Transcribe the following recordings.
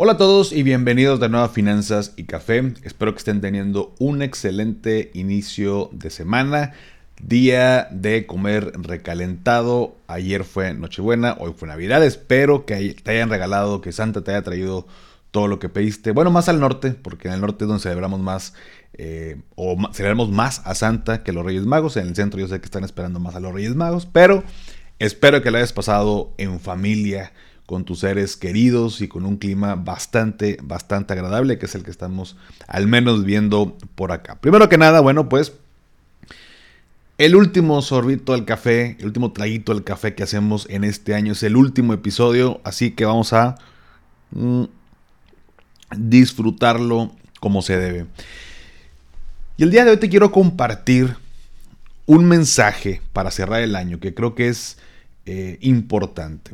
Hola a todos y bienvenidos de nuevo a Finanzas y Café. Espero que estén teniendo un excelente inicio de semana. Día de comer recalentado. Ayer fue Nochebuena, hoy fue Navidad. Espero que te hayan regalado, que Santa te haya traído todo lo que pediste. Bueno, más al norte, porque en el norte es donde celebramos más, eh, o celebramos más a Santa que los Reyes Magos. En el centro yo sé que están esperando más a los Reyes Magos, pero espero que lo hayas pasado en familia con tus seres queridos y con un clima bastante, bastante agradable, que es el que estamos al menos viendo por acá. Primero que nada, bueno, pues el último sorbito del café, el último traguito del café que hacemos en este año es el último episodio, así que vamos a mm, disfrutarlo como se debe. Y el día de hoy te quiero compartir un mensaje para cerrar el año que creo que es eh, importante.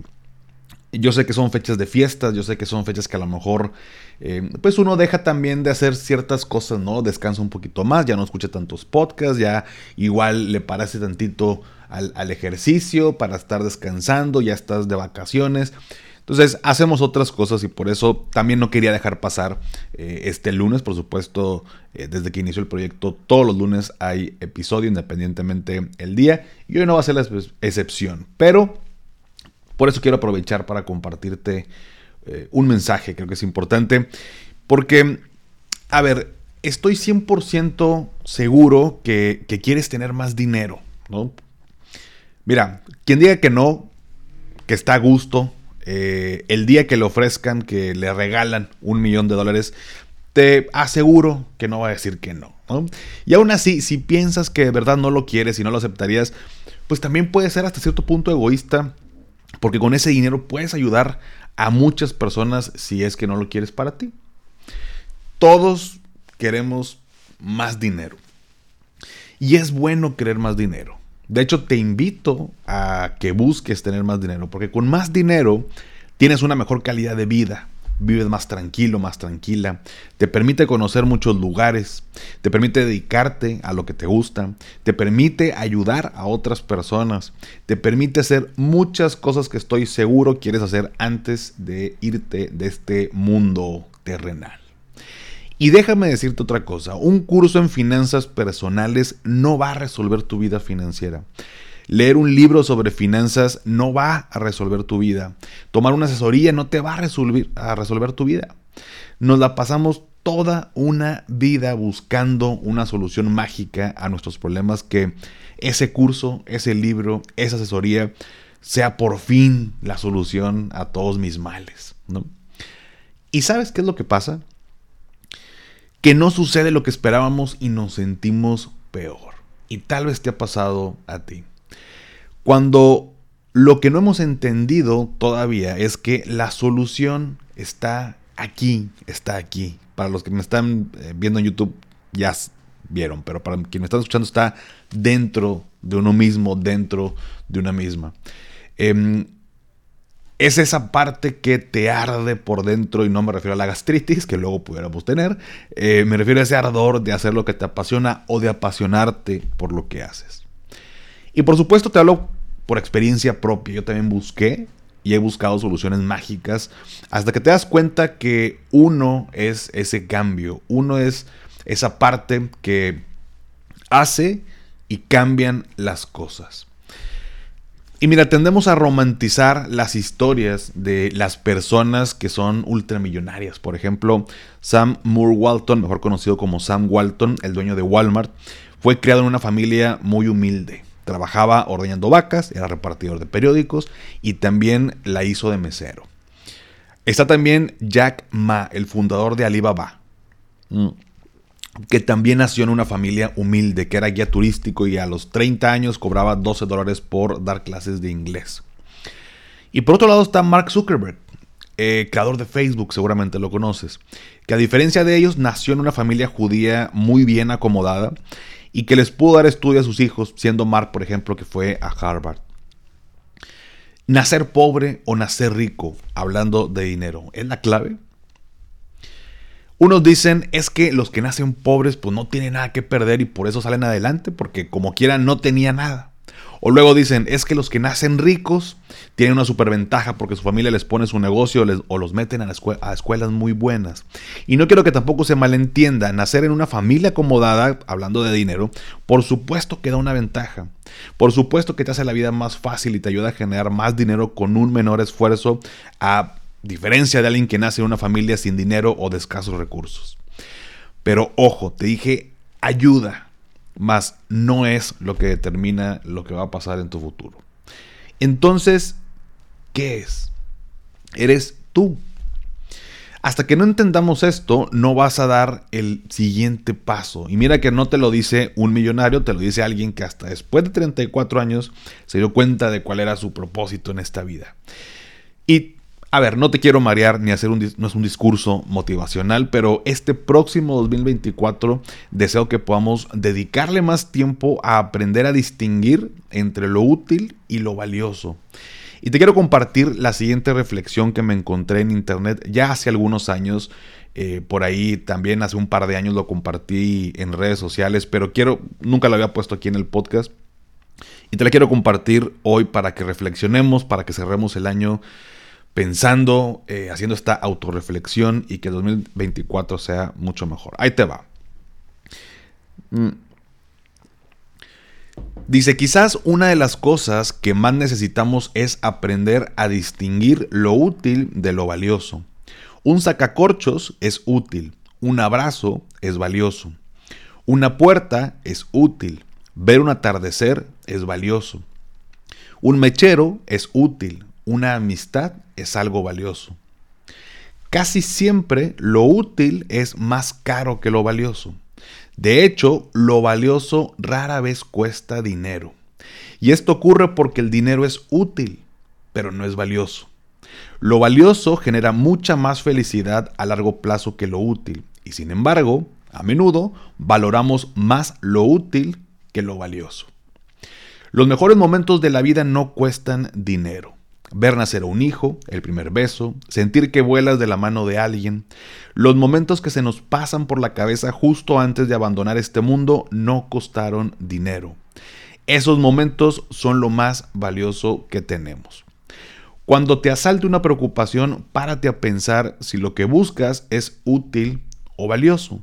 Yo sé que son fechas de fiestas, yo sé que son fechas que a lo mejor eh, pues uno deja también de hacer ciertas cosas, ¿no? Descansa un poquito más, ya no escucha tantos podcasts, ya igual le parece tantito al, ejercicio para estar descansando, ya estás de vacaciones. Entonces hacemos otras cosas y por eso también no quería dejar pasar eh, este lunes. Por supuesto, eh, desde que inició el proyecto, todos los lunes hay episodio independientemente el día. Y hoy no va a ser la excepción. Pero por eso quiero aprovechar para compartirte eh, un mensaje, creo que es importante, porque, a ver, estoy 100% seguro que, quieres tener más dinero, ¿no? Mira, quien diga que no, que está a gusto, eh, el día que le ofrezcan, que le regalan un millón de dólares, te aseguro que no va a decir que no, ¿no? Y aún así, si piensas que de verdad no lo quieres y no lo aceptarías, pues también puede ser hasta cierto punto egoísta porque con ese dinero puedes ayudar a muchas personas si es que no lo quieres para ti. Todos queremos más dinero. Y es bueno querer más dinero. De hecho, te invito a que busques tener más dinero, porque con más dinero tienes una mejor calidad de vida, vives más tranquilo, más tranquila, te permite conocer muchos lugares, te permite dedicarte a lo que te gusta, te permite ayudar a otras personas, te permite hacer muchas cosas que estoy seguro quieres hacer antes de irte de este mundo terrenal. Y déjame decirte otra cosa, un curso en finanzas personales no va a resolver tu vida financiera. Leer un libro sobre finanzas no va a resolver tu vida. Tomar una asesoría no te va a resolver, a resolver tu vida. Nos la pasamos toda una vida buscando una solución mágica a nuestros problemas que ese curso, ese libro, esa asesoría sea por fin la solución a todos mis males. ¿Y sabes qué es lo que pasa? Que no sucede lo que esperábamos y nos sentimos peor. Y tal vez te ha pasado a ti. Cuando lo que no hemos entendido todavía es que la solución está aquí, está aquí. Para los que me están eh, viendo en YouTube ya vieron, pero para quienes me están escuchando está dentro de uno mismo, dentro de una misma. Em, es esa parte que te arde por dentro y no me refiero a la gastritis que luego pudiéramos tener. Eh, me refiero a ese ardor de hacer lo que te apasiona o de apasionarte por lo que haces. Y por supuesto te hablo por experiencia propia. Yo también busqué y he buscado soluciones mágicas hasta que te das cuenta que uno es ese cambio, uno es esa parte que hace y cambian las cosas. Y mira, tendemos a romantizar las historias de las personas que son ultramillonarias. Por ejemplo, Sam Moore Walton, mejor conocido como Sam Walton, el dueño de Walmart, fue criado en una familia muy humilde. Trabajaba ordeñando vacas, era repartidor de periódicos y también la hizo de mesero. Está también Jack Ma, el fundador de Alibaba, mm, que también nació en una familia humilde, que era guía turístico y a los 30 años cobraba 12 dólares por dar clases de inglés. Y por otro lado está Mark Zuckerberg, eh, creador de Facebook, seguramente lo conoces, que a diferencia de ellos nació en una familia judía muy bien acomodada y que les pudo dar estudio a sus hijos, siendo Mark, por ejemplo, que fue a Harvard. Nacer pobre o nacer rico, hablando de dinero, ¿es la clave? Unos dicen es que los que nacen pobres pues no tienen nada que perder y por eso salen adelante, porque como quieran no tenía nada. O luego dicen, es que los que nacen ricos tienen una superventaja porque su familia les pone su negocio o los meten a, a, escuelas muy buenas. Y no quiero que tampoco se malentienda, nacer en una familia acomodada, hablando de dinero, por supuesto que da una ventaja. Por supuesto que te hace la vida más fácil y te ayuda a generar más dinero con un menor esfuerzo, a diferencia de alguien que nace en una familia sin dinero o de escasos recursos. Pero ojo, te dije ayuda más no es lo que determina lo que va a pasar en tu futuro. Entonces, ¿qué es? Eres tú. Hasta que no entendamos esto, no vas a dar el siguiente paso. Y mira que no te lo dice un millonario, te lo dice alguien que hasta después de 34 años se dio cuenta de cuál era su propósito en esta vida. Y a ver, no te quiero marear ni hacer un, no es un discurso motivacional, pero este próximo 2024 deseo que podamos dedicarle más tiempo a aprender a distinguir entre lo útil y lo valioso. Y te quiero compartir la siguiente reflexión que me encontré en internet ya hace algunos años. Eh, por ahí también hace un par de años lo compartí en redes sociales, pero quiero, nunca lo había puesto aquí en el podcast. Y te la quiero compartir hoy para que reflexionemos, para que cerremos el año pensando, eh, haciendo esta autorreflexión y que 2024 sea mucho mejor. Ahí te va. Mm. Dice, quizás una de las cosas que más necesitamos es aprender a distinguir lo útil de lo valioso. Un sacacorchos es útil, un abrazo es valioso, una puerta es útil, ver un atardecer es valioso, un mechero es útil, una amistad es algo valioso. Casi siempre lo útil es más caro que lo valioso. De hecho, lo valioso rara vez cuesta dinero. Y esto ocurre porque el dinero es útil, pero no es valioso. Lo valioso genera mucha más felicidad a largo plazo que lo útil. Y sin embargo, a menudo valoramos más lo útil que lo valioso. Los mejores momentos de la vida no cuestan dinero ver nacer a un hijo, el primer beso, sentir que vuelas de la mano de alguien, los momentos que se nos pasan por la cabeza justo antes de abandonar este mundo no costaron dinero. Esos momentos son lo más valioso que tenemos. Cuando te asalte una preocupación, párate a pensar si lo que buscas es útil o valioso.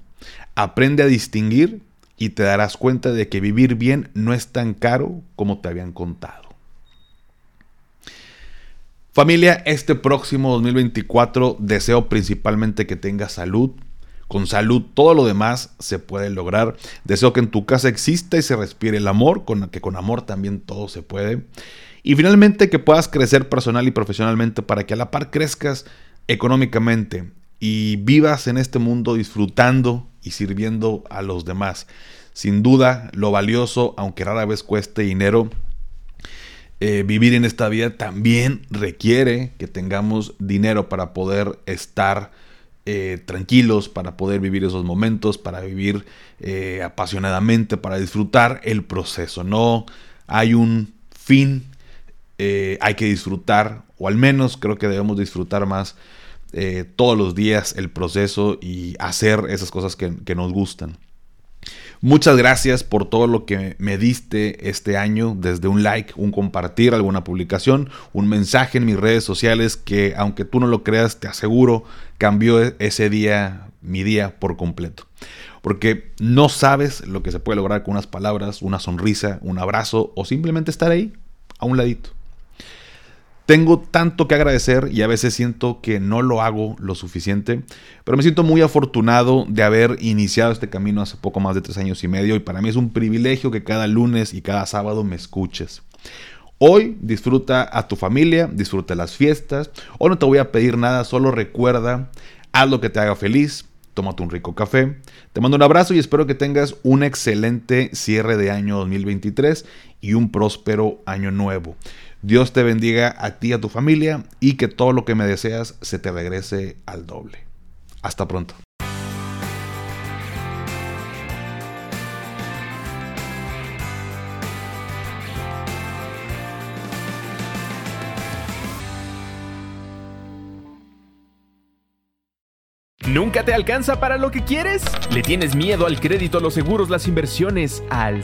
Aprende a distinguir y te darás cuenta de que vivir bien no es tan caro como te habían contado. Familia, este próximo 2024 deseo principalmente que tengas salud. Con salud todo lo demás se puede lograr. Deseo que en tu casa exista y se respire el amor, con que con amor también todo se puede. Y finalmente que puedas crecer personal y profesionalmente para que a la par crezcas económicamente y vivas en este mundo disfrutando y sirviendo a los demás. Sin duda, lo valioso, aunque rara vez cueste dinero, eh, vivir en esta vida también requiere que tengamos dinero para poder estar eh, tranquilos, para poder vivir esos momentos, para vivir eh, apasionadamente, para disfrutar el proceso. No hay un fin, hay que disfrutar, o al menos creo que debemos disfrutar más todos los días el proceso y hacer esas cosas que nos gustan. Muchas gracias por todo lo que me diste este año, desde un like, un compartir alguna publicación, un mensaje en mis redes sociales que aunque tú no lo creas, te aseguro, cambió e-, ese día, mi día por completo. Porque no sabes lo que se puede lograr con unas palabras, una sonrisa, un abrazo o simplemente estar ahí, a un ladito. Tengo tanto que agradecer y a veces siento que no lo hago lo suficiente, pero me siento muy afortunado de haber iniciado este camino hace poco más de tres años y medio y para mí es un privilegio que cada lunes y cada sábado me escuches. Hoy disfruta a tu familia, disfruta las fiestas, hoy no te voy a pedir nada, solo recuerda, haz lo que te haga feliz, tómate un rico café. Te mando un abrazo y espero que tengas un excelente cierre de año 2023 y un próspero año nuevo. Dios te bendiga a ti y a tu familia y que todo lo que me deseas se te regrese al doble. Hasta pronto. ¿Nunca te alcanza para lo que quieres? ¿Le tienes miedo al crédito, los seguros, las inversiones, al